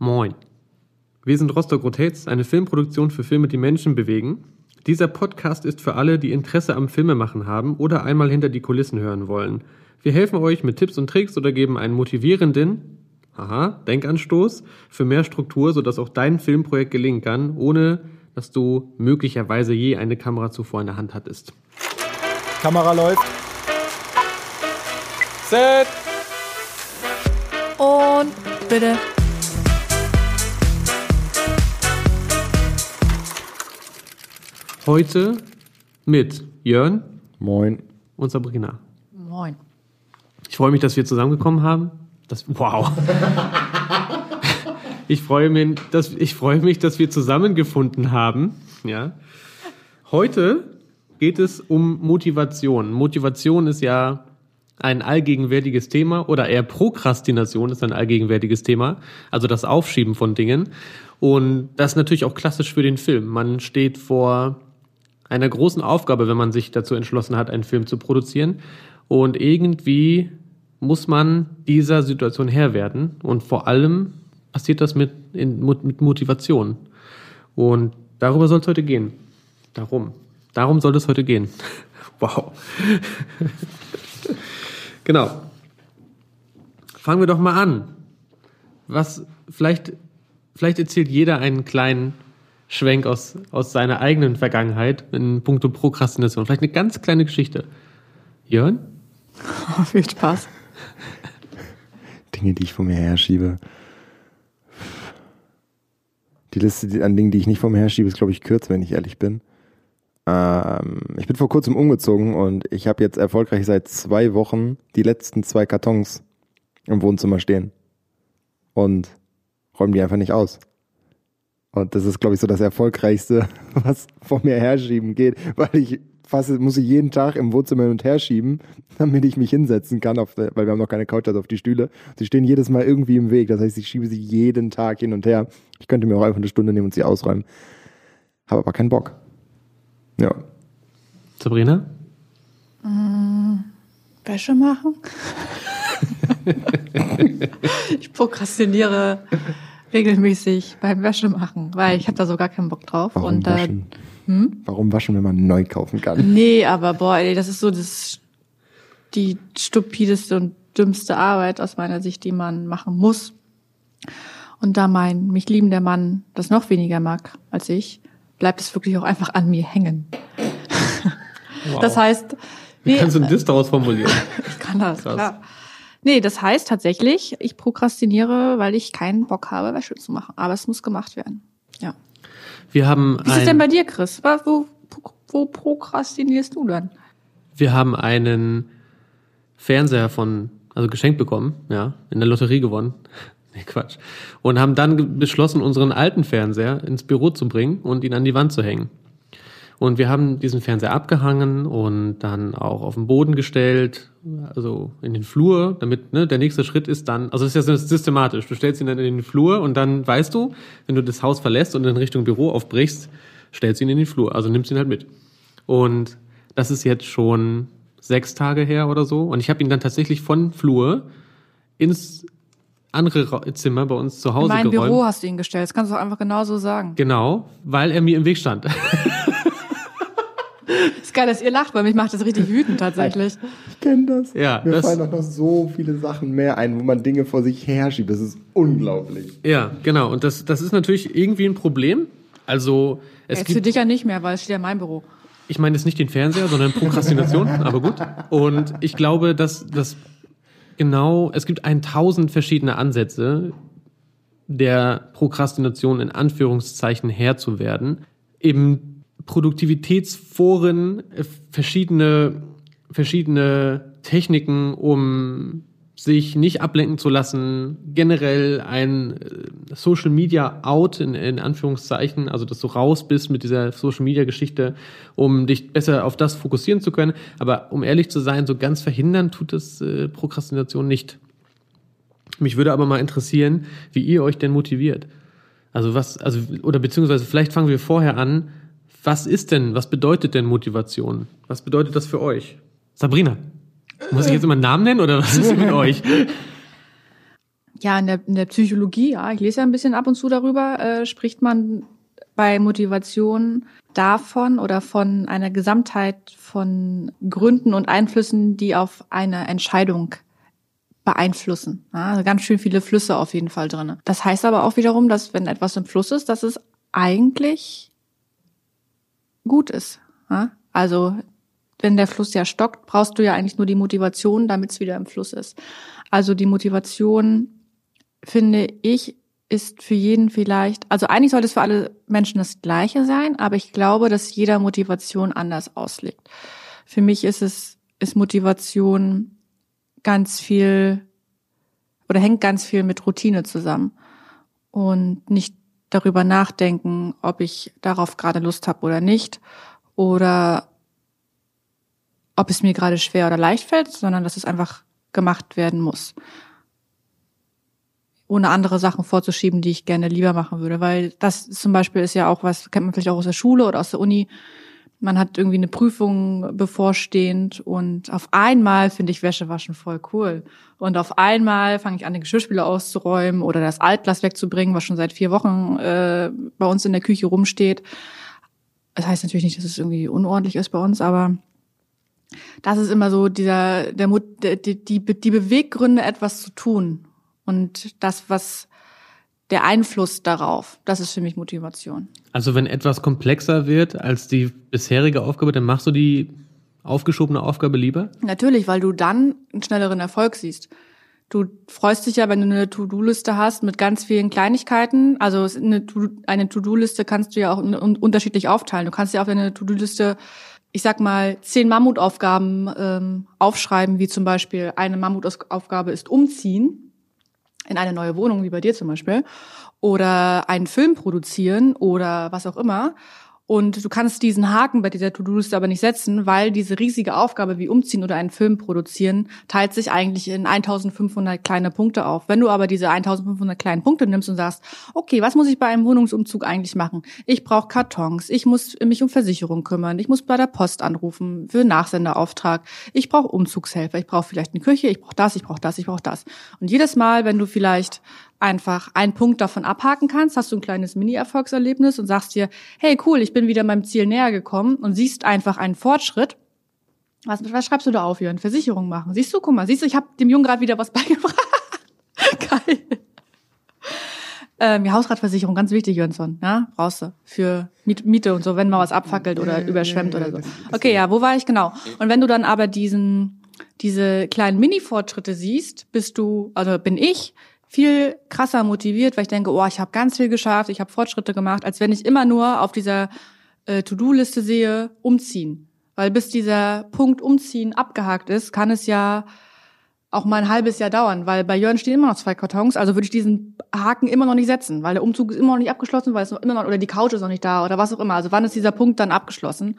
Moin. Wir sind Rostock Rotates, eine Filmproduktion für Filme, die Menschen bewegen. Dieser Podcast ist für alle, die Interesse am Filmemachen haben oder einmal hinter die Kulissen hören wollen. Wir helfen euch mit Tipps und Tricks oder geben einen motivierenden, aha, Denkanstoß für mehr Struktur, sodass auch dein Filmprojekt gelingen kann, ohne dass du möglicherweise je eine Kamera zuvor in der Hand hattest. Kamera läuft. Set. Und bitte. Heute mit Jörn Moin. und Sabrina. Moin. Ich freue mich, dass wir zusammengekommen haben. Das, wow. Ich freue mich, dass, ich freue mich, dass wir zusammengefunden haben. Ja. Heute geht es um Motivation. Motivation ist ja ein allgegenwärtiges Thema oder eher Prokrastination ist ein allgegenwärtiges Thema. Also das Aufschieben von Dingen. Und das ist natürlich auch klassisch für den Film. Man steht vor einer großen Aufgabe, wenn man sich dazu entschlossen hat, einen Film zu produzieren. Und irgendwie muss man dieser Situation Herr werden. Und vor allem passiert das mit, in, mit Motivation. Und darüber soll es heute gehen. Darum. Darum soll es heute gehen. Wow. genau. Fangen wir doch mal an. Was, vielleicht, vielleicht erzählt jeder einen kleinen Schwenk aus, aus seiner eigenen Vergangenheit in puncto Prokrastination. Vielleicht eine ganz kleine Geschichte. Jörn? Oh, viel Spaß. Dinge, die ich vor mir herschiebe. Die Liste an Dingen, die ich nicht vor mir herschiebe, ist, glaube ich, kürzer, wenn ich ehrlich bin. Ähm, ich bin vor kurzem umgezogen und ich habe jetzt erfolgreich seit zwei Wochen die letzten zwei Kartons im Wohnzimmer stehen. Und räume die einfach nicht aus. Und das ist, glaube ich, so das Erfolgreichste, was vor mir herschieben geht, weil ich fast muss ich jeden Tag im Wohnzimmer hin und her schieben, damit ich mich hinsetzen kann, auf weil wir haben noch keine Couch, also auf die Stühle. Sie stehen jedes Mal irgendwie im Weg. Das heißt, ich schiebe sie jeden Tag hin und her. Ich könnte mir auch einfach eine Stunde nehmen und sie ausräumen. Habe aber keinen Bock. Ja. Sabrina? Wäsche machen? ich prokrastiniere regelmäßig beim Wäsche machen, weil ich habe da so gar keinen Bock drauf. Warum und äh, waschen? Warum waschen, wenn man neu kaufen kann? nee, aber boah, ey, das ist so das die stupideste und dümmste Arbeit aus meiner Sicht, die man machen muss. Und da mein mich liebender Mann das noch weniger mag als ich, bleibt es wirklich auch einfach an mir hängen. Wow. Das heißt, Wie nee, kannst du einen Diss daraus formulieren? ich kann das, Krass. klar. Nee, das heißt tatsächlich, ich prokrastiniere, weil ich keinen Bock habe, Wäsche zu machen. Aber es muss gemacht werden. Ja. Wir haben, Wie ist es denn bei dir, Chris? Wo, wo prokrastinierst du dann? wir haben einen Fernseher von, also geschenkt bekommen, ja, in der Lotterie gewonnen. Nee, Quatsch. Und haben dann beschlossen, unseren alten Fernseher ins Büro zu bringen und ihn an die Wand zu hängen. Und wir haben diesen Fernseher abgehangen und dann auch auf den Boden gestellt, also in den Flur, damit ne, der nächste Schritt ist dann, also es ist ja systematisch. Du stellst ihn dann in den Flur und dann weißt du, wenn du das Haus verlässt und in Richtung Büro aufbrichst, stellst du ihn in den Flur, also nimmst ihn halt mit. Und das ist jetzt schon sechs Tage her oder so. Und ich habe ihn dann tatsächlich von Flur ins andere Zimmer bei uns zu In Hause mein geräumt. Büro hast du ihn gestellt. Das kannst du auch einfach genauso sagen. Genau, weil er mir im Weg stand. ist geil, dass ihr lacht, weil mich macht das richtig wütend tatsächlich. Ich kenne das. Ja, Mir das- fallen auch noch so viele Sachen mehr ein, wo man Dinge vor sich herschiebt. Das ist unglaublich. ja, genau. Und das, das ist natürlich irgendwie ein Problem. Also es Jetzt für gibt, dich ja nicht mehr, weil es steht ja in meinem Büro. ich meine jetzt nicht den Fernseher, sondern Prokrastination, aber gut. Und ich glaube, dass das genau, es gibt 1000 verschiedene Ansätze, der Prokrastination in Anführungszeichen Herr zu werden. Eben Produktivitätsforen, äh, verschiedene, verschiedene Techniken, um sich nicht ablenken zu lassen, generell ein äh, Social Media Out in, in Anführungszeichen, also dass du raus bist mit dieser Social Media Geschichte, um dich besser auf das fokussieren zu können. Aber um ehrlich zu sein, so ganz verhindern tut es äh, Prokrastination nicht. Mich würde aber mal interessieren, wie ihr euch denn motiviert. Also was, also, oder beziehungsweise vielleicht fangen wir vorher an. Was ist denn, was bedeutet denn Motivation? Was bedeutet das für euch? Sabrina, muss ich jetzt immer einen Namen nennen oder was ist mit euch? ja, in der, in der Psychologie, ja, ich lese ja ein bisschen ab und zu darüber, äh, spricht man bei Motivation davon oder von einer Gesamtheit von Gründen und Einflüssen, die auf eine Entscheidung beeinflussen. Ja, also ganz schön viele Flüsse auf jeden Fall drin. Das heißt aber auch wiederum, dass wenn etwas im Fluss ist, dass es eigentlich gut ist. Ja? Also wenn der Fluss ja stockt, brauchst du ja eigentlich nur die Motivation, damit es wieder im Fluss ist. Also die Motivation, finde ich, ist für jeden vielleicht, also eigentlich sollte es für alle Menschen das Gleiche sein, aber ich glaube, dass jeder Motivation anders auslegt. Für mich ist es, ist Motivation ganz viel oder hängt ganz viel mit Routine zusammen und nicht darüber nachdenken, ob ich darauf gerade Lust habe oder nicht oder ob es mir gerade schwer oder leicht fällt, sondern dass es einfach gemacht werden muss ohne andere Sachen vorzuschieben, die ich gerne lieber machen würde. Weil das zum Beispiel ist ja auch was, kennt man vielleicht auch aus der Schule oder aus der Uni. Man hat irgendwie eine Prüfung bevorstehend und auf einmal finde ich Wäsche waschen voll cool. Und auf einmal fange ich an, den Geschirrspüler auszuräumen oder das Altglas wegzubringen, was schon seit vier Wochen äh, bei uns in der Küche rumsteht. Das heißt natürlich nicht, dass es irgendwie unordentlich ist bei uns, aber das ist immer so dieser der, der die, die, die Beweggründe, etwas zu tun und das, was der Einfluss darauf, das ist für mich Motivation. Also wenn etwas komplexer wird als die bisherige Aufgabe, dann machst du die aufgeschobene Aufgabe lieber? Natürlich, weil du dann einen schnelleren Erfolg siehst. Du freust dich ja, wenn du eine To-Do-Liste hast mit ganz vielen Kleinigkeiten. Also eine To-Do-Liste kannst du ja auch unterschiedlich aufteilen. Du kannst ja auf deine To-Do-Liste, ich sag mal, zehn Mammutaufgaben ähm, aufschreiben, wie zum Beispiel eine Mammutaufgabe ist umziehen in eine neue Wohnung, wie bei dir zum Beispiel, oder einen Film produzieren oder was auch immer. Und du kannst diesen Haken bei dieser To-Do-Liste aber nicht setzen, weil diese riesige Aufgabe wie umziehen oder einen Film produzieren teilt sich eigentlich in 1500 kleine Punkte auf. Wenn du aber diese 1500 kleinen Punkte nimmst und sagst, okay, was muss ich bei einem Wohnungsumzug eigentlich machen? Ich brauche Kartons, ich muss mich um Versicherung kümmern, ich muss bei der Post anrufen für Nachsenderauftrag, ich brauche Umzugshelfer, ich brauche vielleicht eine Küche, ich brauche das, ich brauche das, ich brauche das. Und jedes Mal, wenn du vielleicht einfach einen Punkt davon abhaken kannst, hast du ein kleines Mini-Erfolgserlebnis und sagst dir, hey cool, ich bin wieder meinem Ziel näher gekommen und siehst einfach einen Fortschritt. Was, was schreibst du da auf, Jörn? Versicherung machen. Siehst du, guck mal, siehst du, ich habe dem Jungen gerade wieder was beigebracht. Geil. Ähm, ja, Hausratversicherung, ganz wichtig, Jönsson. Ja, brauchst du für Miete und so, wenn mal was abfackelt oder überschwemmt oder so. Okay, ja, wo war ich genau? Und wenn du dann aber diesen, diese kleinen Mini-Fortschritte siehst, bist du, also bin ich, viel krasser motiviert, weil ich denke, oh, ich habe ganz viel geschafft, ich habe Fortschritte gemacht, als wenn ich immer nur auf dieser äh, To-Do-Liste sehe, umziehen. Weil bis dieser Punkt umziehen abgehakt ist, kann es ja auch mal ein halbes Jahr dauern, weil bei Jörn stehen immer noch zwei Kartons, also würde ich diesen Haken immer noch nicht setzen, weil der Umzug ist immer noch nicht abgeschlossen, weil es noch immer noch, oder die Couch ist noch nicht da oder was auch immer. Also wann ist dieser Punkt dann abgeschlossen?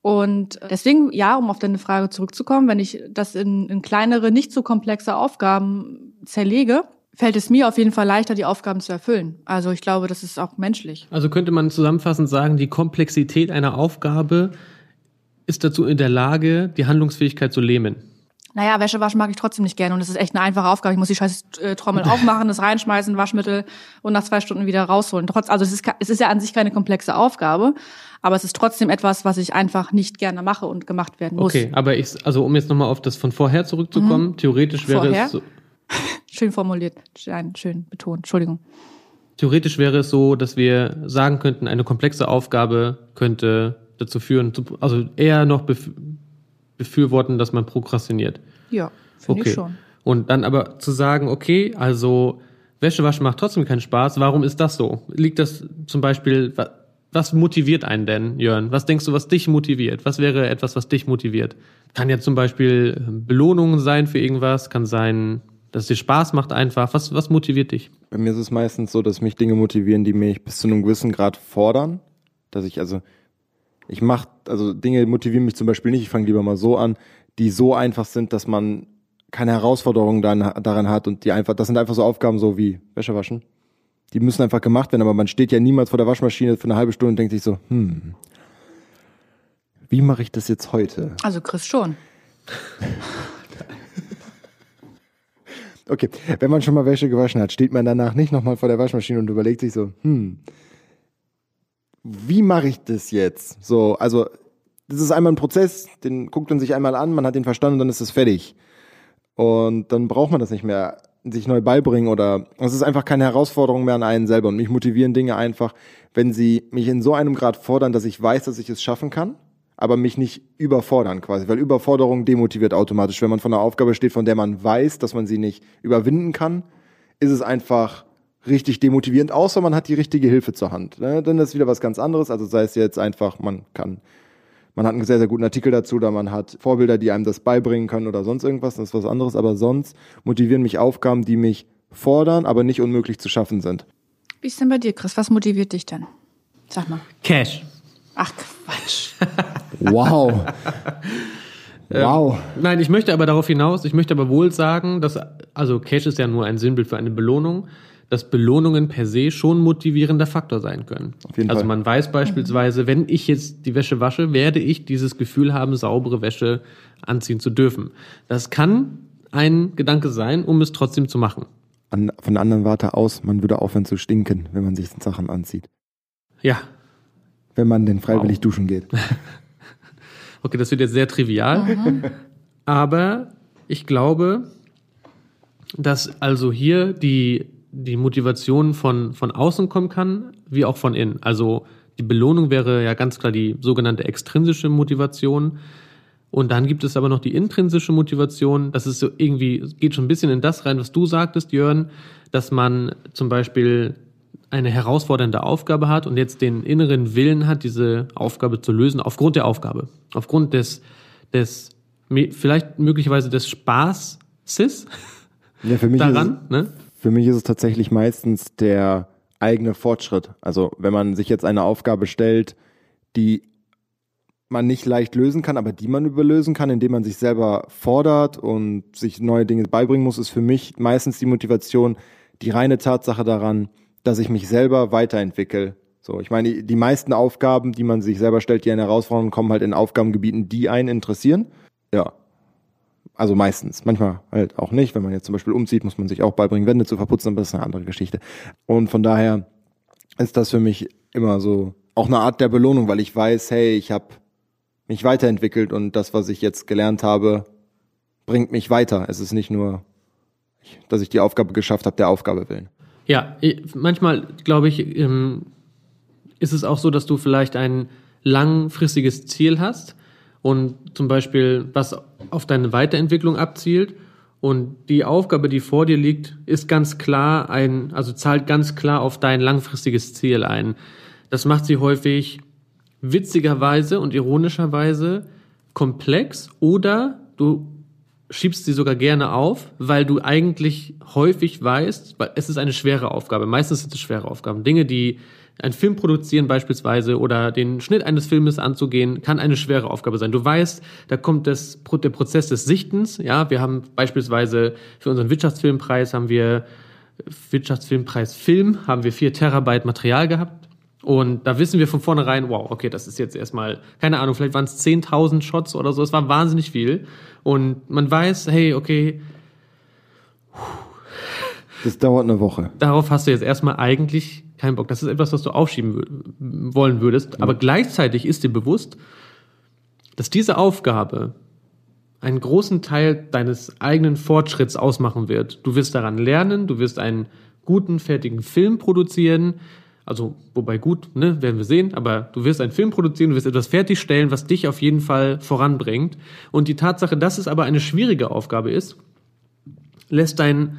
Und deswegen, ja, um auf deine Frage zurückzukommen, wenn ich das in, in kleinere, nicht so komplexe Aufgaben zerlege, fällt es mir auf jeden Fall leichter, die Aufgaben zu erfüllen. Also ich glaube, das ist auch menschlich. Also könnte man zusammenfassend sagen, die Komplexität einer Aufgabe ist dazu in der Lage, die Handlungsfähigkeit zu lähmen. Naja, Wäsche waschen mag ich trotzdem nicht gerne und es ist echt eine einfache Aufgabe. Ich muss die scheiß äh, Trommel aufmachen, das reinschmeißen, Waschmittel und nach zwei Stunden wieder rausholen. Trotz, also es ist, es ist ja an sich keine komplexe Aufgabe, aber es ist trotzdem etwas, was ich einfach nicht gerne mache und gemacht werden muss. Okay, aber ich, also um jetzt nochmal auf das von vorher zurückzukommen, mhm. theoretisch wäre vorher? es so, Schön formuliert, schön, schön betont, Entschuldigung. Theoretisch wäre es so, dass wir sagen könnten, eine komplexe Aufgabe könnte dazu führen, also eher noch befürworten, dass man prokrastiniert. Ja, finde okay. ich schon. Und dann aber zu sagen, okay, also Wäschewaschen macht trotzdem keinen Spaß, warum ist das so? Liegt das zum Beispiel, was motiviert einen denn, Jörn? Was denkst du, was dich motiviert? Was wäre etwas, was dich motiviert? Kann ja zum Beispiel Belohnungen sein für irgendwas, kann sein dass es dir Spaß macht einfach. Was, was motiviert dich? Bei mir ist es meistens so, dass mich Dinge motivieren, die mich bis zu einem gewissen Grad fordern. Dass ich also, ich mache, also Dinge motivieren mich zum Beispiel nicht, ich fange lieber mal so an, die so einfach sind, dass man keine Herausforderungen daran hat und die einfach, das sind einfach so Aufgaben so wie Wäsche waschen. Die müssen einfach gemacht werden, aber man steht ja niemals vor der Waschmaschine für eine halbe Stunde und denkt sich so, hm, wie mache ich das jetzt heute? Also Chris schon. Okay, wenn man schon mal Wäsche gewaschen hat, steht man danach nicht nochmal vor der Waschmaschine und überlegt sich so, hm, wie mache ich das jetzt? So, also das ist einmal ein Prozess, den guckt man sich einmal an, man hat den verstanden und dann ist es fertig. Und dann braucht man das nicht mehr sich neu beibringen oder es ist einfach keine Herausforderung mehr an einen selber und mich motivieren Dinge einfach, wenn sie mich in so einem Grad fordern, dass ich weiß, dass ich es schaffen kann, aber mich nicht überfordern quasi, weil Überforderung demotiviert automatisch. Wenn man vor einer Aufgabe steht, von der man weiß, dass man sie nicht überwinden kann, ist es einfach richtig demotivierend, außer man hat die richtige Hilfe zur Hand. Ne? Dann ist wieder was ganz anderes. Also sei es jetzt einfach, man kann, man hat einen sehr, sehr guten Artikel dazu, oder man hat Vorbilder, die einem das beibringen können oder sonst irgendwas, das ist was anderes. Aber sonst motivieren mich Aufgaben, die mich fordern, aber nicht unmöglich zu schaffen sind. Wie ist denn bei dir, Chris? Was motiviert dich denn? Sag mal. Cash. Ach, Quatsch. Wow. wow. Ähm, nein, ich möchte aber darauf hinaus, ich möchte aber wohl sagen, dass, also Cash ist ja nur ein Sinnbild für eine Belohnung, dass Belohnungen per se schon motivierender Faktor sein können. Auf jeden also Fall. man weiß beispielsweise, wenn ich jetzt die Wäsche wasche, werde ich dieses Gefühl haben, saubere Wäsche anziehen zu dürfen. Das kann ein Gedanke sein, um es trotzdem zu machen. An, von der anderen Warte aus, man würde aufhören zu stinken, wenn man sich Sachen anzieht. Ja, Wenn man denn freiwillig Wow. duschen geht. Okay, das wird jetzt sehr trivial. Aber ich glaube, dass also hier die, die Motivation von, von außen kommen kann, wie auch von innen. Also die Belohnung wäre ja ganz klar die sogenannte extrinsische Motivation. Und dann gibt es aber noch die intrinsische Motivation. Das ist so irgendwie, geht schon ein bisschen in das rein, was du sagtest, Jörn, dass man zum Beispiel eine herausfordernde Aufgabe hat und jetzt den inneren Willen hat, diese Aufgabe zu lösen, aufgrund der Aufgabe. Aufgrund des, des vielleicht möglicherweise des Spaßes Ja, für mich daran. Ist Ne? es, für mich ist es tatsächlich meistens der eigene Fortschritt. Also wenn man sich jetzt eine Aufgabe stellt, die man nicht leicht lösen kann, aber die man überlösen kann, indem man sich selber fordert und sich neue Dinge beibringen muss, ist für mich meistens die Motivation, die reine Tatsache daran, dass ich mich selber weiterentwickle. So, ich meine, die, meisten Aufgaben, die man sich selber stellt, die eine Herausforderung kommen halt in Aufgabengebieten, die einen interessieren. Ja. Also meistens. Manchmal halt auch nicht. Wenn man jetzt zum Beispiel umzieht, muss man sich auch beibringen, Wände zu verputzen, aber das ist eine andere Geschichte. Und von daher ist das für mich immer so auch eine Art der Belohnung, weil ich weiß, hey, ich habe mich weiterentwickelt und das, was ich jetzt gelernt habe, bringt mich weiter. Es ist nicht nur, dass ich die Aufgabe geschafft habe, der Aufgabe willen. Ja, manchmal glaube ich, ähm, ist es auch so, dass du vielleicht ein langfristiges Ziel hast und zum Beispiel was auf deine Weiterentwicklung abzielt und die Aufgabe, die vor dir liegt, ist ganz klar ein, also zahlt ganz klar auf dein langfristiges Ziel ein. Das macht sie häufig witzigerweise und ironischerweise komplex oder du schiebst sie sogar gerne auf, weil du eigentlich häufig weißt, es ist eine schwere Aufgabe. Meistens sind es schwere Aufgaben. Dinge, die einen Film produzieren beispielsweise oder den Schnitt eines Filmes anzugehen, kann eine schwere Aufgabe sein. Du weißt, da kommt das, der Prozess des Sichtens. Ja, wir haben beispielsweise für unseren Wirtschaftsfilmpreis haben wir Wirtschaftsfilmpreis Film haben wir vier Terabyte Material gehabt. Und da wissen wir von vornherein, wow, okay, das ist jetzt erstmal, keine Ahnung, vielleicht waren es 10.000 Shots oder so, es war wahnsinnig viel. Und man weiß, hey, okay, Das dauert eine Woche. darauf hast du jetzt erstmal eigentlich keinen Bock. Das ist etwas, was du aufschieben wollen würdest. Aber gleichzeitig ist dir bewusst, dass diese Aufgabe einen großen Teil deines eigenen Fortschritts ausmachen wird. Du wirst daran lernen, du wirst einen guten, fertigen Film produzieren. Also, wobei gut, ne, werden wir sehen, aber du wirst einen Film produzieren, du wirst etwas fertigstellen, was dich auf jeden Fall voranbringt. Und die Tatsache, dass es aber eine schwierige Aufgabe ist, lässt dein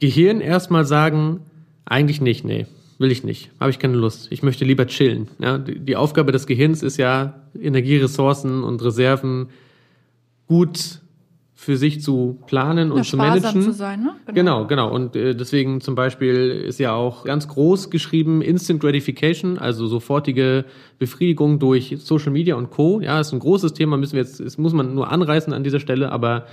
Gehirn erstmal sagen, eigentlich nicht, nee, will ich nicht, habe ich keine Lust, ich möchte lieber chillen. Ja, die, Aufgabe des Gehirns ist ja, Energieressourcen und Reserven gut für sich zu planen und Ja, zu managen. zu sein, ne? Genau, genau. Und äh, deswegen zum Beispiel ist ja auch ganz groß geschrieben Instant Gratification, also sofortige Befriedigung durch Social Media und Co. Ja, ist ein großes Thema, müssen wir jetzt, das muss man nur anreißen an dieser Stelle, aber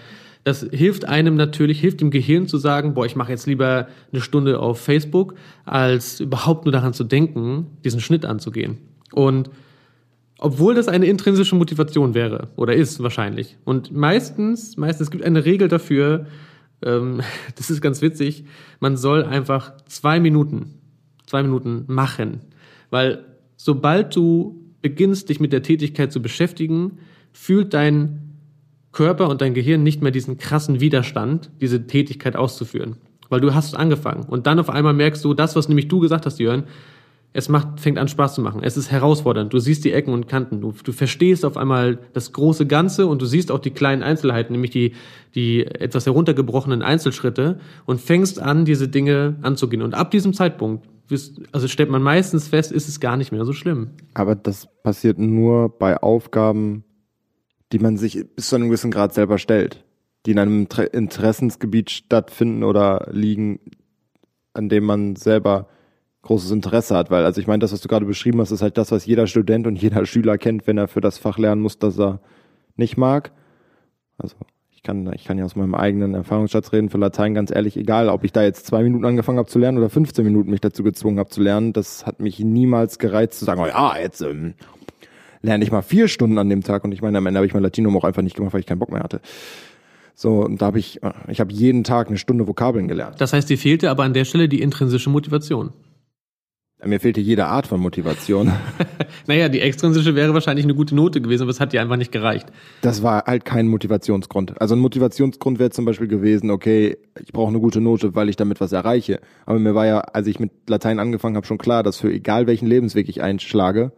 das hilft einem natürlich, hilft dem Gehirn zu sagen, boah, ich mache jetzt lieber eine Stunde auf Facebook, als überhaupt nur daran zu denken, diesen Schnitt anzugehen. Und obwohl das eine intrinsische Motivation wäre oder ist wahrscheinlich. Und meistens, meistens gibt eine Regel dafür, ähm, das ist ganz witzig, man soll einfach zwei Minuten, zwei Minuten machen. Weil sobald du beginnst, dich mit der Tätigkeit zu beschäftigen, fühlt dein Körper und dein Gehirn nicht mehr diesen krassen Widerstand, diese Tätigkeit auszuführen. Weil du hast angefangen. Und dann auf einmal merkst du, das, was nämlich du gesagt hast, Jörn, es macht, fängt an Spaß zu machen. Es ist herausfordernd. Du siehst die Ecken und Kanten. Du, du verstehst auf einmal das große Ganze und du siehst auch die kleinen Einzelheiten, nämlich die, die etwas heruntergebrochenen Einzelschritte und fängst an, diese Dinge anzugehen. Und ab diesem Zeitpunkt, also stellt man meistens fest, ist es gar nicht mehr so schlimm. Aber das passiert nur bei Aufgaben, die man sich bis zu einem gewissen Grad selber stellt, die in einem Interessensgebiet stattfinden oder liegen, an dem man selber großes Interesse hat, weil also ich meine, das, was du gerade beschrieben hast, ist halt das, was jeder Student und jeder Schüler kennt, wenn er für das Fach lernen muss, das er nicht mag. Also ich kann, ich kann ja aus meinem eigenen Erfahrungsschatz reden für Latein, ganz ehrlich, egal, ob ich da jetzt zwei Minuten angefangen habe zu lernen oder 15 Minuten mich dazu gezwungen habe zu lernen, das hat mich niemals gereizt zu sagen, oh ja, jetzt ähm, lerne ich mal vier Stunden an dem Tag und ich meine, am Ende habe ich mein Latinum auch einfach nicht gemacht, weil ich keinen Bock mehr hatte. So, und da habe ich, ich habe jeden Tag eine Stunde Vokabeln gelernt. Das heißt, dir fehlte aber an der Stelle die intrinsische Motivation. Mir fehlte jede Art von Motivation. naja, die extrinsische wäre wahrscheinlich eine gute Note gewesen, aber es hat dir einfach nicht gereicht. Das war halt kein Motivationsgrund. Also ein Motivationsgrund wäre zum Beispiel gewesen, okay, ich brauche eine gute Note, weil ich damit was erreiche. Aber mir war ja, als ich mit Latein angefangen habe, schon klar, dass für egal welchen Lebensweg ich einschlage,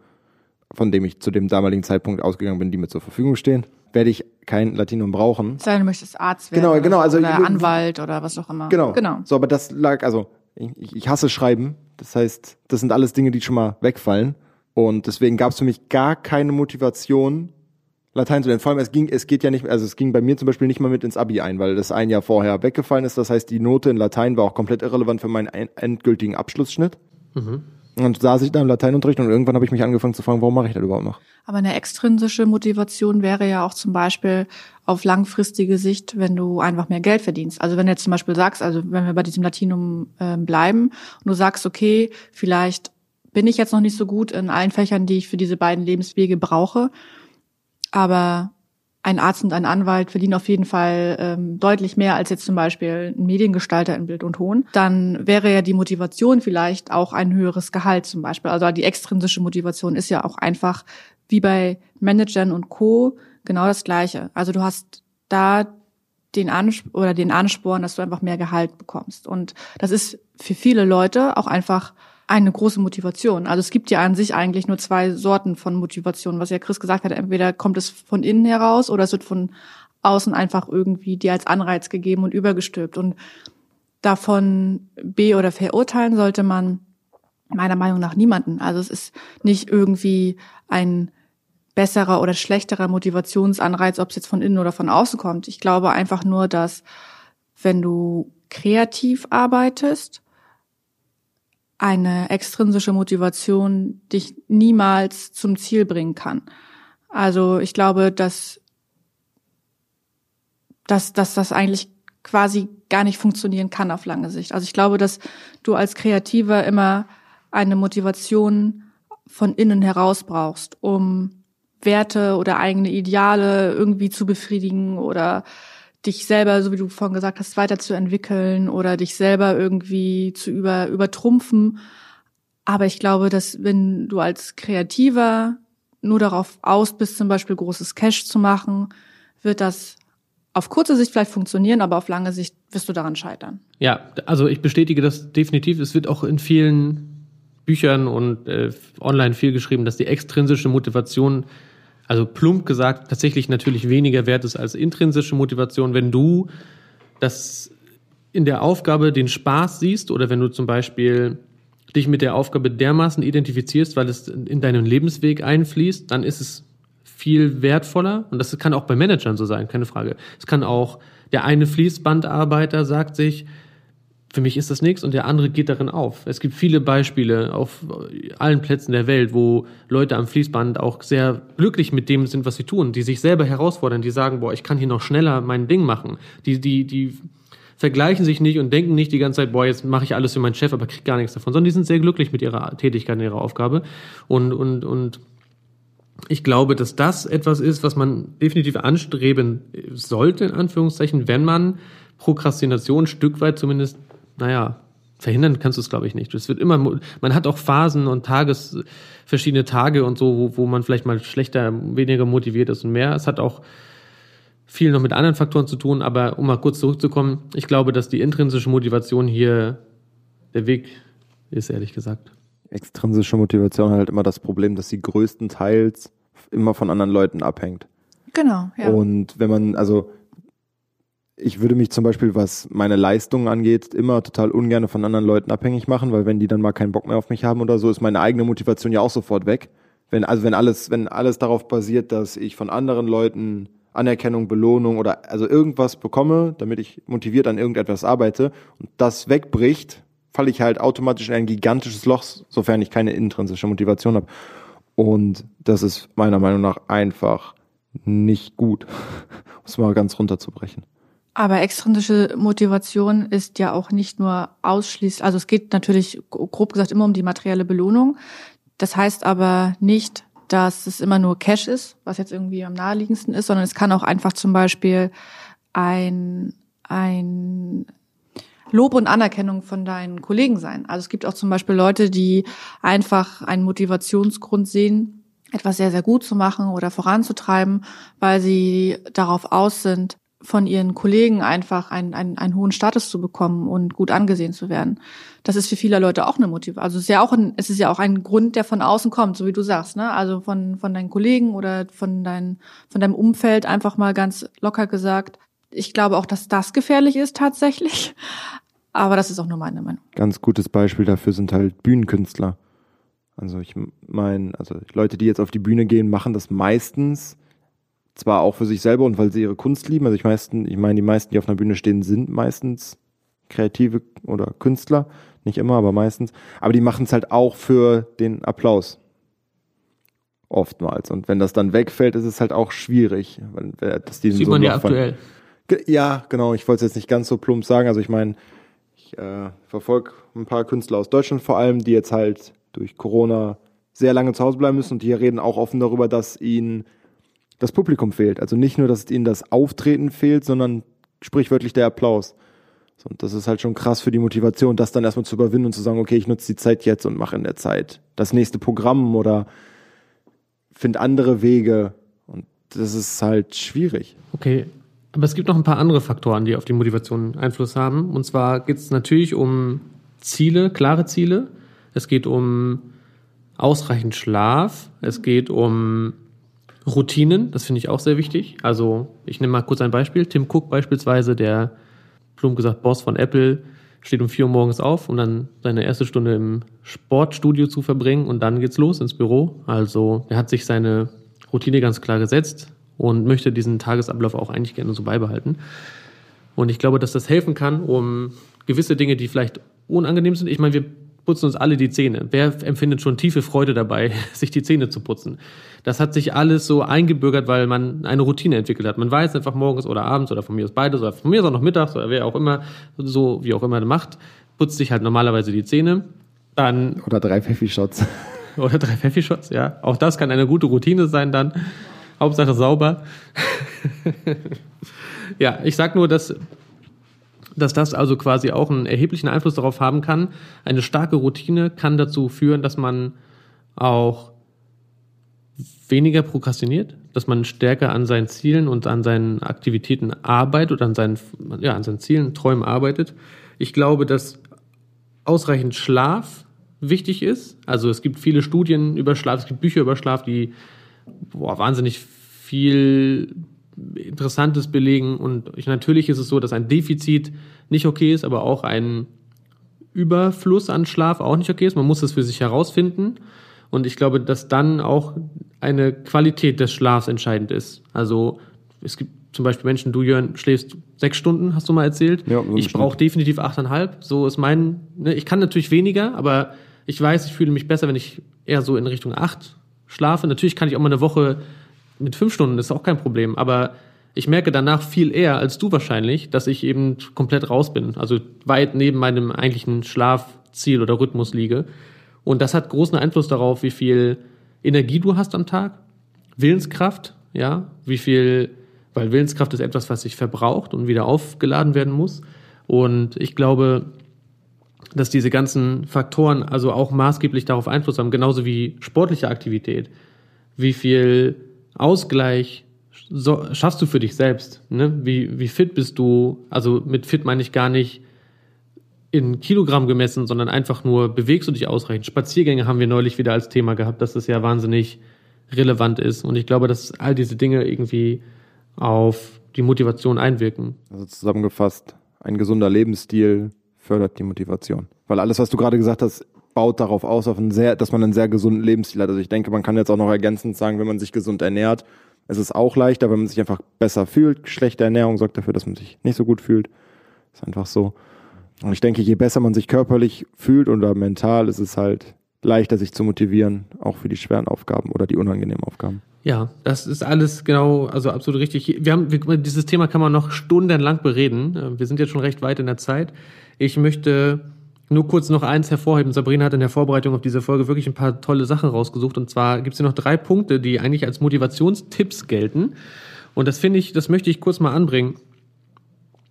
von dem ich zu dem damaligen Zeitpunkt ausgegangen bin, die mir zur Verfügung stehen, werde ich kein Latinum brauchen. Sei du möchtest Arzt werden. Genau, genau. Also oder Anwalt oder was auch immer. Genau. genau. So, aber das lag, also ich, ich hasse Schreiben. Das heißt, das sind alles Dinge, die schon mal wegfallen. Und deswegen gab es für mich gar keine Motivation, Latein zu lernen. Vor allem, es ging, es geht ja nicht, also es ging bei mir zum Beispiel nicht mal mit ins Abi ein, weil das ein Jahr vorher weggefallen ist. Das heißt, die Note in Latein war auch komplett irrelevant für meinen endgültigen Abschlussschnitt. Mhm. Und saß ich da im Lateinunterricht und irgendwann habe ich mich angefangen zu fragen, warum mache ich das überhaupt noch? Aber eine extrinsische Motivation wäre ja auch zum Beispiel auf langfristige Sicht, wenn du einfach mehr Geld verdienst. Also wenn du jetzt zum Beispiel sagst, also wenn wir bei diesem Latinum äh, bleiben und du sagst, okay, vielleicht bin ich jetzt noch nicht so gut in allen Fächern, die ich für diese beiden Lebenswege brauche, aber ein Arzt und ein Anwalt verdienen auf jeden Fall ähm, deutlich mehr als jetzt zum Beispiel ein Mediengestalter in Bild und Ton, dann wäre ja die Motivation vielleicht auch ein höheres Gehalt zum Beispiel. Also die extrinsische Motivation ist ja auch einfach wie bei Managern und Co. genau das Gleiche. Also du hast da den Anspruch oder den Ansporn, dass du einfach mehr Gehalt bekommst. Und das ist für viele Leute auch einfach eine große Motivation. Also es gibt ja an sich eigentlich nur zwei Sorten von Motivation, was ja Chris gesagt hat. Entweder kommt es von innen heraus oder es wird von außen einfach irgendwie dir als Anreiz gegeben und übergestülpt. Und davon be- oder verurteilen sollte man meiner Meinung nach niemanden. Also es ist nicht irgendwie ein besserer oder schlechterer Motivationsanreiz, ob es jetzt von innen oder von außen kommt. Ich glaube einfach nur, dass wenn du kreativ arbeitest, eine extrinsische Motivation dich niemals zum Ziel bringen kann. Also ich glaube, dass, dass, dass das eigentlich quasi gar nicht funktionieren kann auf lange Sicht. Also ich glaube, dass du als Kreativer immer eine Motivation von innen heraus brauchst, um Werte oder eigene Ideale irgendwie zu befriedigen oder dich selber, so wie du vorhin gesagt hast, weiterzuentwickeln oder dich selber irgendwie zu über, übertrumpfen. Aber ich glaube, dass wenn du als Kreativer nur darauf aus bist, zum Beispiel großes Cash zu machen, wird das auf kurze Sicht vielleicht funktionieren, aber auf lange Sicht wirst du daran scheitern. Ja, also ich bestätige das definitiv. Es wird auch in vielen Büchern und äh, online viel geschrieben, dass die extrinsische Motivation also plump gesagt, tatsächlich natürlich weniger wert ist als intrinsische Motivation, wenn du das in der Aufgabe den Spaß siehst oder wenn du zum Beispiel dich mit der Aufgabe dermaßen identifizierst, weil es in deinen Lebensweg einfließt, dann ist es viel wertvoller und das kann auch bei Managern so sein, keine Frage. Es kann auch der eine Fließbandarbeiter sagt sich, für mich ist das nichts und der andere geht darin auf. Es gibt viele Beispiele auf allen Plätzen der Welt, wo Leute am Fließband auch sehr glücklich mit dem sind, was sie tun, die sich selber herausfordern, die sagen, boah, ich kann hier noch schneller mein Ding machen. Die, die, die vergleichen sich nicht und denken nicht die ganze Zeit, boah, jetzt mache ich alles für meinen Chef, aber krieg gar nichts davon, sondern die sind sehr glücklich mit ihrer Tätigkeit, und ihrer Aufgabe und, und, und ich glaube, dass das etwas ist, was man definitiv anstreben sollte, in Anführungszeichen, wenn man Prokrastination ein Stück weit zumindest, naja, verhindern kannst du es, glaube ich, nicht. Es wird immer, man hat auch Phasen und Tages, verschiedene Tage und so, wo, wo man vielleicht mal schlechter, weniger motiviert ist und mehr. Es hat auch viel noch mit anderen Faktoren zu tun, aber um mal kurz zurückzukommen, ich glaube, dass die intrinsische Motivation hier der Weg ist, ehrlich gesagt. Extrinsische Motivation hat halt immer das Problem, dass sie größtenteils immer von anderen Leuten abhängt. Genau, ja. Und wenn man, also ich würde mich zum Beispiel, was meine Leistungen angeht, immer total ungern von anderen Leuten abhängig machen, weil wenn die dann mal keinen Bock mehr auf mich haben oder so, ist meine eigene Motivation ja auch sofort weg. Wenn, also wenn alles, wenn alles darauf basiert, dass ich von anderen Leuten Anerkennung, Belohnung oder also irgendwas bekomme, damit ich motiviert an irgendetwas arbeite und das wegbricht, falle ich halt automatisch in ein gigantisches Loch, sofern ich keine intrinsische Motivation habe. Und das ist meiner Meinung nach einfach nicht gut, um es mal ganz runterzubrechen. Aber extrinsische Motivation ist ja auch nicht nur ausschließlich, also es geht natürlich grob gesagt immer um die materielle Belohnung. Das heißt aber nicht, dass es immer nur Cash ist, was jetzt irgendwie am naheliegendsten ist, sondern es kann auch einfach zum Beispiel ein, ein Lob und Anerkennung von deinen Kollegen sein. Also es gibt auch zum Beispiel Leute, die einfach einen Motivationsgrund sehen, etwas sehr, sehr gut zu machen oder voranzutreiben, weil sie darauf aus sind, von ihren Kollegen einfach einen, einen, einen hohen Status zu bekommen und gut angesehen zu werden. Das ist für viele Leute auch eine Motivation. Also es ist ja auch ein, es ist ja auch ein Grund, der von außen kommt, so wie du sagst, ne? Also von, von deinen Kollegen oder von dein, von deinem Umfeld einfach mal ganz locker gesagt. Ich glaube auch, dass das gefährlich ist tatsächlich. Aber das ist auch nur meine Meinung. Ganz gutes Beispiel dafür sind halt Bühnenkünstler. Also ich meine, also Leute, die jetzt auf die Bühne gehen, machen das meistens zwar auch für sich selber und weil sie ihre Kunst lieben. Also ich meisten, ich meine, die meisten, die auf einer Bühne stehen, sind meistens Kreative oder Künstler. Nicht immer, aber meistens. Aber die machen es halt auch für den Applaus. Oftmals. Und wenn das dann wegfällt, ist es halt auch schwierig. Weil, dass die Sieht so man ja aktuell. Ja, genau. Ich wollte es jetzt nicht ganz so plump sagen. Also ich meine, ich äh, verfolge ein paar Künstler aus Deutschland vor allem, die jetzt halt durch Corona sehr lange zu Hause bleiben müssen und die reden auch offen darüber, dass ihnen das Publikum fehlt. Also nicht nur, dass ihnen das Auftreten fehlt, sondern sprichwörtlich der Applaus. Und das ist halt schon krass für die Motivation, das dann erstmal zu überwinden und zu sagen, okay, ich nutze die Zeit jetzt und mache in der Zeit das nächste Programm oder finde andere Wege. Und das ist halt schwierig. Okay. Aber es gibt noch ein paar andere Faktoren, die auf die Motivation Einfluss haben. Und zwar geht es natürlich um Ziele, klare Ziele. Es geht um ausreichend Schlaf. Es geht um Routinen, das finde ich auch sehr wichtig. Also ich nehme mal kurz ein Beispiel. Tim Cook beispielsweise, der plump gesagt Boss von Apple, steht um vier Uhr morgens auf, um dann seine erste Stunde im Sportstudio zu verbringen und dann geht's los ins Büro. Also er hat sich seine Routine ganz klar gesetzt und möchte diesen Tagesablauf auch eigentlich gerne so beibehalten. Und ich glaube, dass das helfen kann, um gewisse Dinge, die vielleicht unangenehm sind. Ich meine, wir putzen uns alle die Zähne. Wer empfindet schon tiefe Freude dabei, sich die Zähne zu putzen? Das hat sich alles so eingebürgert, weil man eine Routine entwickelt hat. Man weiß einfach morgens oder abends oder von mir aus beides oder von mir aus auch noch mittags oder wer auch immer, so wie auch immer macht, putzt sich halt normalerweise die Zähne. Dann oder drei Pfeffi-Shots. Oder drei Pfeffi-Shots, ja. Auch das kann eine gute Routine sein dann. Hauptsache sauber. ja, ich sag nur, dass dass das also quasi auch einen erheblichen Einfluss darauf haben kann. Eine starke Routine kann dazu führen, dass man auch weniger prokrastiniert, dass man stärker an seinen Zielen und an seinen Aktivitäten arbeitet oder an seinen, ja, an seinen Zielen, Träumen arbeitet. Ich glaube, dass ausreichend Schlaf wichtig ist. Also es gibt viele Studien über Schlaf, es gibt Bücher über Schlaf, die boah, wahnsinnig viel Interessantes belegen. Und ich, natürlich ist es so, dass ein Defizit nicht okay ist, aber auch ein Überfluss an Schlaf auch nicht okay ist. Man muss es für sich herausfinden. Und ich glaube, dass dann auch eine Qualität des Schlafs entscheidend ist. Also es gibt zum Beispiel Menschen, du Jörn, schläfst sechs Stunden, hast du mal erzählt. Ja, ich brauche definitiv achteinhalb. So ist mein, ne, ich kann natürlich weniger, aber ich weiß, ich fühle mich besser, wenn ich eher so in Richtung acht schlafe. Natürlich kann ich auch mal eine Woche mit fünf Stunden, ist auch kein Problem. Aber ich merke danach viel eher als du wahrscheinlich, dass ich eben komplett raus bin. Also weit neben meinem eigentlichen Schlafziel oder Rhythmus liege. Und das hat großen Einfluss darauf, wie viel Energie du hast am Tag, Willenskraft, ja, wie viel weil Willenskraft ist etwas, was sich verbraucht und wieder aufgeladen werden muss. Und ich glaube, dass diese ganzen Faktoren also auch maßgeblich darauf Einfluss haben, genauso wie sportliche Aktivität. Wie viel Ausgleich so, schaffst du für dich selbst? Ne? Wie, wie fit bist du? Also mit fit meine ich gar nicht in Kilogramm gemessen, sondern einfach nur bewegst du dich ausreichend. Spaziergänge haben wir neulich wieder als Thema gehabt, dass das ja wahnsinnig relevant ist. Und ich glaube, dass all diese Dinge irgendwie auf die Motivation einwirken. Also zusammengefasst, ein gesunder Lebensstil fördert die Motivation. Weil alles, was du gerade gesagt hast, baut darauf aus, auf einen sehr, dass man einen sehr gesunden Lebensstil hat. Also ich denke, man kann jetzt auch noch ergänzend sagen, wenn man sich gesund ernährt, es ist auch leichter, wenn man sich einfach besser fühlt. Schlechte Ernährung sorgt dafür, dass man sich nicht so gut fühlt. Ist einfach so. Und ich denke, je besser man sich körperlich fühlt oder mental, ist es halt leichter, sich zu motivieren, auch für die schweren Aufgaben oder die unangenehmen Aufgaben. Ja, das ist alles genau, also absolut richtig. Wir haben, wir, dieses Thema kann man noch stundenlang bereden. Wir sind jetzt schon recht weit in der Zeit. Ich möchte nur kurz noch eins hervorheben. Sabrina hat in der Vorbereitung auf diese Folge wirklich ein paar tolle Sachen rausgesucht. Und zwar gibt es hier noch drei Punkte, die eigentlich als Motivationstipps gelten. Und das finde ich, das möchte ich kurz mal anbringen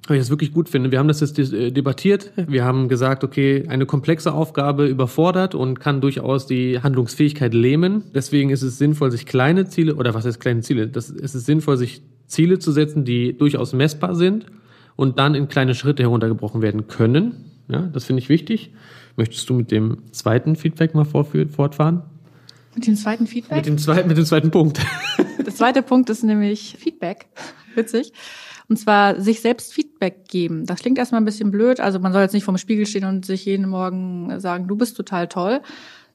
weil ich das wirklich gut finde. Wir haben das jetzt äh, debattiert. Wir haben gesagt, okay, eine komplexe Aufgabe überfordert und kann durchaus die Handlungsfähigkeit lähmen. Deswegen ist es sinnvoll, sich kleine Ziele, oder was heißt kleine Ziele? Das ist es sinnvoll, sich Ziele zu setzen, die durchaus messbar sind und dann in kleine Schritte heruntergebrochen werden können. Ja, das finde ich wichtig. Möchtest du mit dem zweiten Feedback mal fortfahren? Mit dem zweiten Feedback? Mit dem, zweiten, mit dem zweiten Punkt. Der zweite Punkt ist nämlich Feedback. Witzig. Und zwar sich selbst Feedback geben. Das klingt erstmal ein bisschen blöd. Also man soll jetzt nicht vorm Spiegel stehen und sich jeden Morgen sagen, du bist total toll,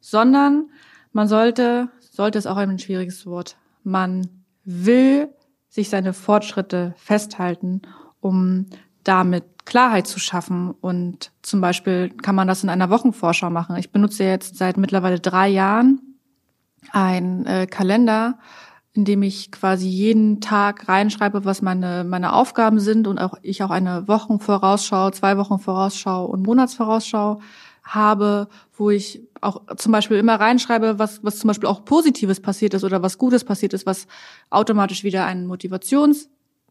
sondern man sollte, sollte es auch ein schwieriges Wort, man will sich seine Fortschritte festhalten, um damit Klarheit zu schaffen. Und zum Beispiel kann man das in einer Wochenvorschau machen. Ich benutze jetzt seit mittlerweile drei Jahren einen äh, Kalender, indem ich quasi jeden Tag reinschreibe, was meine, meine Aufgaben sind und auch ich auch eine Wochenvorausschau, zwei Wochen Vorausschau und Monatsvorausschau habe, wo ich auch zum Beispiel immer reinschreibe, was, was zum Beispiel auch Positives passiert ist oder was Gutes passiert ist, was automatisch wieder einen Motivations-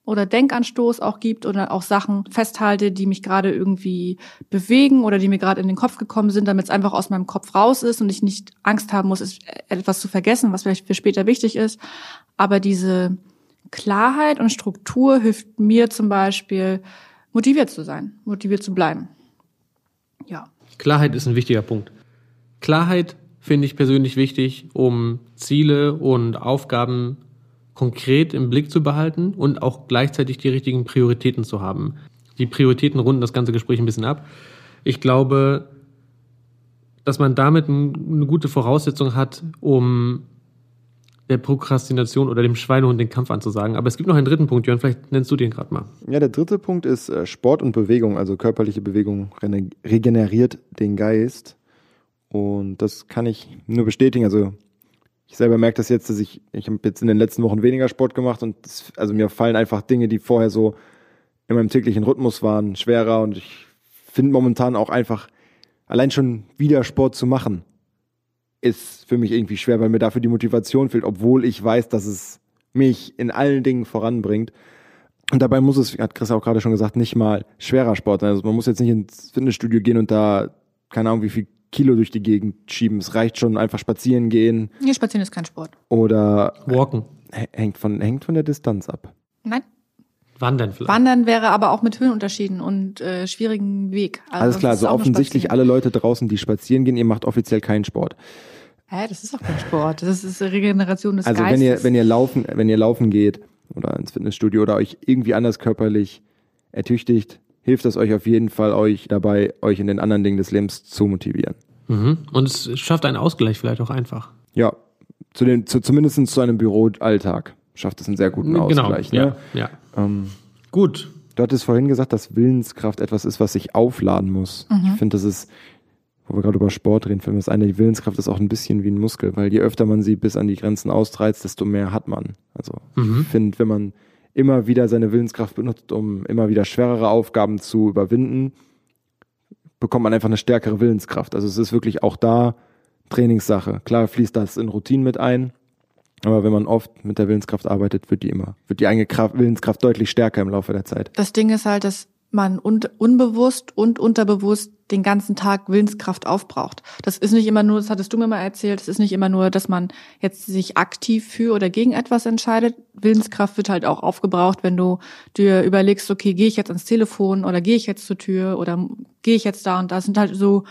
oder Denkanstoß auch gibt oder auch Sachen festhalte, die mich gerade irgendwie bewegen oder die mir gerade in den Kopf gekommen sind, damit es einfach aus meinem Kopf raus ist und ich nicht Angst haben muss, etwas zu vergessen, was vielleicht für später wichtig ist. Aber diese Klarheit und Struktur hilft mir zum Beispiel, motiviert zu sein, motiviert zu bleiben. Ja. Klarheit ist ein wichtiger Punkt. Klarheit finde ich persönlich wichtig, um Ziele und Aufgaben konkret im Blick zu behalten und auch gleichzeitig die richtigen Prioritäten zu haben. Die Prioritäten runden das ganze Gespräch ein bisschen ab. Ich glaube, dass man damit eine gute Voraussetzung hat, um der Prokrastination oder dem Schweinehund den Kampf anzusagen. Aber es gibt noch einen dritten Punkt, Jörn, vielleicht nennst du den gerade mal. Ja, der dritte Punkt ist äh, Sport und Bewegung, also körperliche Bewegung regeneriert den Geist. Und das kann ich nur bestätigen. Also ich selber merke das jetzt, dass ich, ich habe jetzt in den letzten Wochen weniger Sport gemacht und das, also mir fallen einfach Dinge, die vorher so in meinem täglichen Rhythmus waren, schwerer und ich finde momentan auch einfach allein schon wieder Sport zu machen ist für mich irgendwie schwer, weil mir dafür die Motivation fehlt, obwohl ich weiß, dass es mich in allen Dingen voranbringt. Und dabei muss es, hat Chris auch gerade schon gesagt, nicht mal schwerer Sport sein. Also man muss jetzt nicht ins Fitnessstudio gehen und da, keine Ahnung, wie viel Kilo durch die Gegend schieben. Es reicht schon einfach spazieren gehen. Nee, spazieren ist kein Sport. Oder Walken. Hängt von, hängt von der Distanz ab. Nein. Wandern vielleicht. Wandern wäre aber auch mit Höhenunterschieden und äh, schwierigen Weg. Also Alles klar, so also offensichtlich alle Leute draußen, die spazieren gehen, ihr macht offiziell keinen Sport. Hä, das ist auch kein Sport. Das ist Regeneration des also Geistes. Also wenn ihr, wenn ihr laufen, wenn ihr laufen geht oder ins Fitnessstudio oder euch irgendwie anders körperlich ertüchtigt, hilft das euch auf jeden Fall euch dabei, euch in den anderen Dingen des Lebens zu motivieren. Mhm. Und es schafft einen Ausgleich vielleicht auch einfach. Ja, zu den, zu, zumindest zu einem Büroalltag schafft es einen sehr guten genau, Ausgleich. Genau, ne? ja. ja. Ähm, Gut. Du hattest vorhin gesagt, dass Willenskraft etwas ist, was sich aufladen muss. Mhm. Ich finde, das ist, wo wir gerade über Sport reden, für mich ist eine, die Willenskraft ist auch ein bisschen wie ein Muskel, weil je öfter man sie bis an die Grenzen austreizt, desto mehr hat man. Also mhm. ich finde, wenn man immer wieder seine Willenskraft benutzt, um immer wieder schwerere Aufgaben zu überwinden, bekommt man einfach eine stärkere Willenskraft. Also es ist wirklich auch da Trainingssache. Klar fließt das in Routinen mit ein, Aber wenn man oft mit der Willenskraft arbeitet, wird die immer, wird die eigene Kraft, Willenskraft deutlich stärker im Laufe der Zeit. Das Ding ist halt, dass man un unbewusst und unterbewusst den ganzen Tag Willenskraft aufbraucht. Das ist nicht immer nur, das hattest du mir mal erzählt, es ist nicht immer nur, dass man jetzt sich aktiv für oder gegen etwas entscheidet. Willenskraft wird halt auch aufgebraucht, wenn du dir überlegst, okay, gehe ich jetzt ans Telefon oder gehe ich jetzt zur Tür oder gehe ich jetzt da und da. Das sind halt so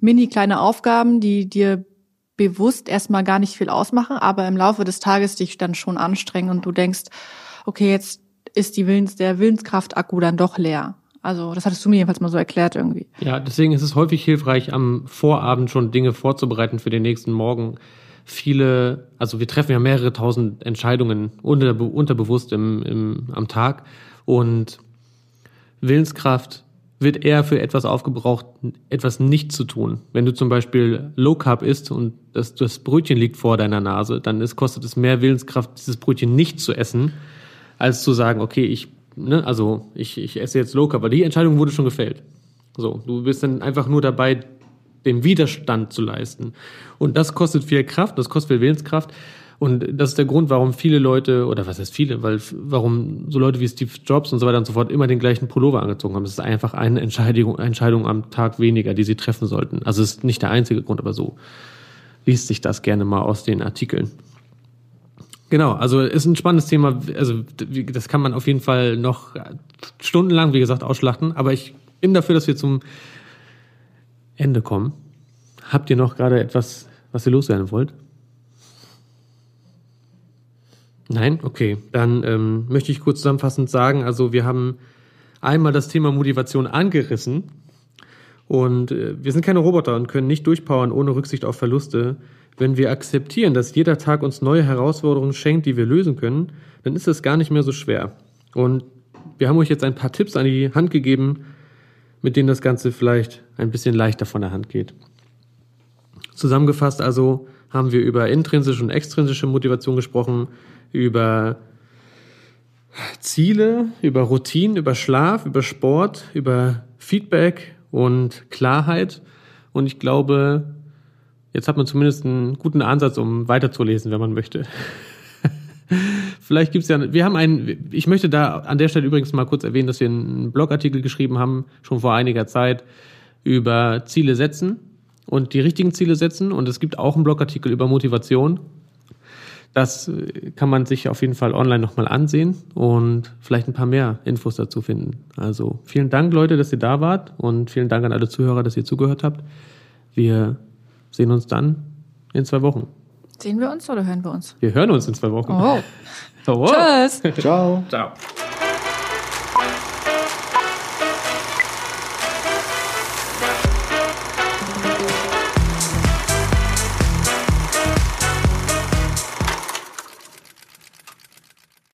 mini kleine Aufgaben, die dir bewusst erstmal gar nicht viel ausmachen, aber im Laufe des Tages dich dann schon anstrengen und du denkst, okay, jetzt ist die Willens, der Willenskraftakku dann doch leer. Also das hattest du mir jedenfalls mal so erklärt irgendwie. Ja, deswegen ist es häufig hilfreich, am Vorabend schon Dinge vorzubereiten für den nächsten Morgen. Viele, also wir treffen ja mehrere tausend Entscheidungen unter, unterbewusst im, im, am Tag und Willenskraft wird eher für etwas aufgebraucht, etwas nicht zu tun. Wenn du zum Beispiel Low Carb isst und das, das Brötchen liegt vor deiner Nase, dann ist, kostet es mehr Willenskraft, dieses Brötchen nicht zu essen, als zu sagen, okay, ich, ne, also ich, ich esse jetzt Low Carb, weil die Entscheidung wurde schon gefällt. So, du bist dann einfach nur dabei, den Widerstand zu leisten. Und das kostet viel Kraft, das kostet viel Willenskraft. Und das ist der Grund, warum viele Leute, oder was heißt viele, weil warum so Leute wie Steve Jobs und so weiter und so fort immer den gleichen Pullover angezogen haben. Es ist einfach eine Entscheidung, Entscheidung am Tag weniger, die sie treffen sollten. Also es ist nicht der einzige Grund, aber so liest sich das gerne mal aus den Artikeln. Genau, also ist ein spannendes Thema. Also das kann man auf jeden Fall noch stundenlang, wie gesagt, ausschlachten. Aber ich bin dafür, dass wir zum Ende kommen. Habt ihr noch gerade etwas, was ihr loswerden wollt? Nein? Okay. Dann ähm, möchte ich kurz zusammenfassend sagen, also wir haben einmal das Thema Motivation angerissen und äh, wir sind keine Roboter und können nicht durchpowern ohne Rücksicht auf Verluste. Wenn wir akzeptieren, dass jeder Tag uns neue Herausforderungen schenkt, die wir lösen können, dann ist es gar nicht mehr so schwer. Und wir haben euch jetzt ein paar Tipps an die Hand gegeben, mit denen das Ganze vielleicht ein bisschen leichter von der Hand geht. Zusammengefasst also haben wir über intrinsische und extrinsische Motivation gesprochen, über Ziele, über Routinen, über Schlaf, über Sport, über Feedback und Klarheit. Und ich glaube, jetzt hat man zumindest einen guten Ansatz, um weiterzulesen, wenn man möchte. Vielleicht gibt's ja, wir haben einen, ich möchte da an der Stelle übrigens mal kurz erwähnen, dass wir einen Blogartikel geschrieben haben, schon vor einiger Zeit, über Ziele setzen und die richtigen Ziele setzen. Und es gibt auch einen Blogartikel über Motivation. Das äh, kann man sich auf jeden Fall online nochmal ansehen und vielleicht ein paar mehr Infos dazu finden. Also vielen Dank, Leute, dass ihr da wart und vielen Dank an alle Zuhörer, dass ihr zugehört habt. Wir sehen uns dann in zwei Wochen. Sehen wir uns oder hören wir uns? Wir hören uns in zwei Wochen. Oh. oh. Tschüss. Ciao. Ciao.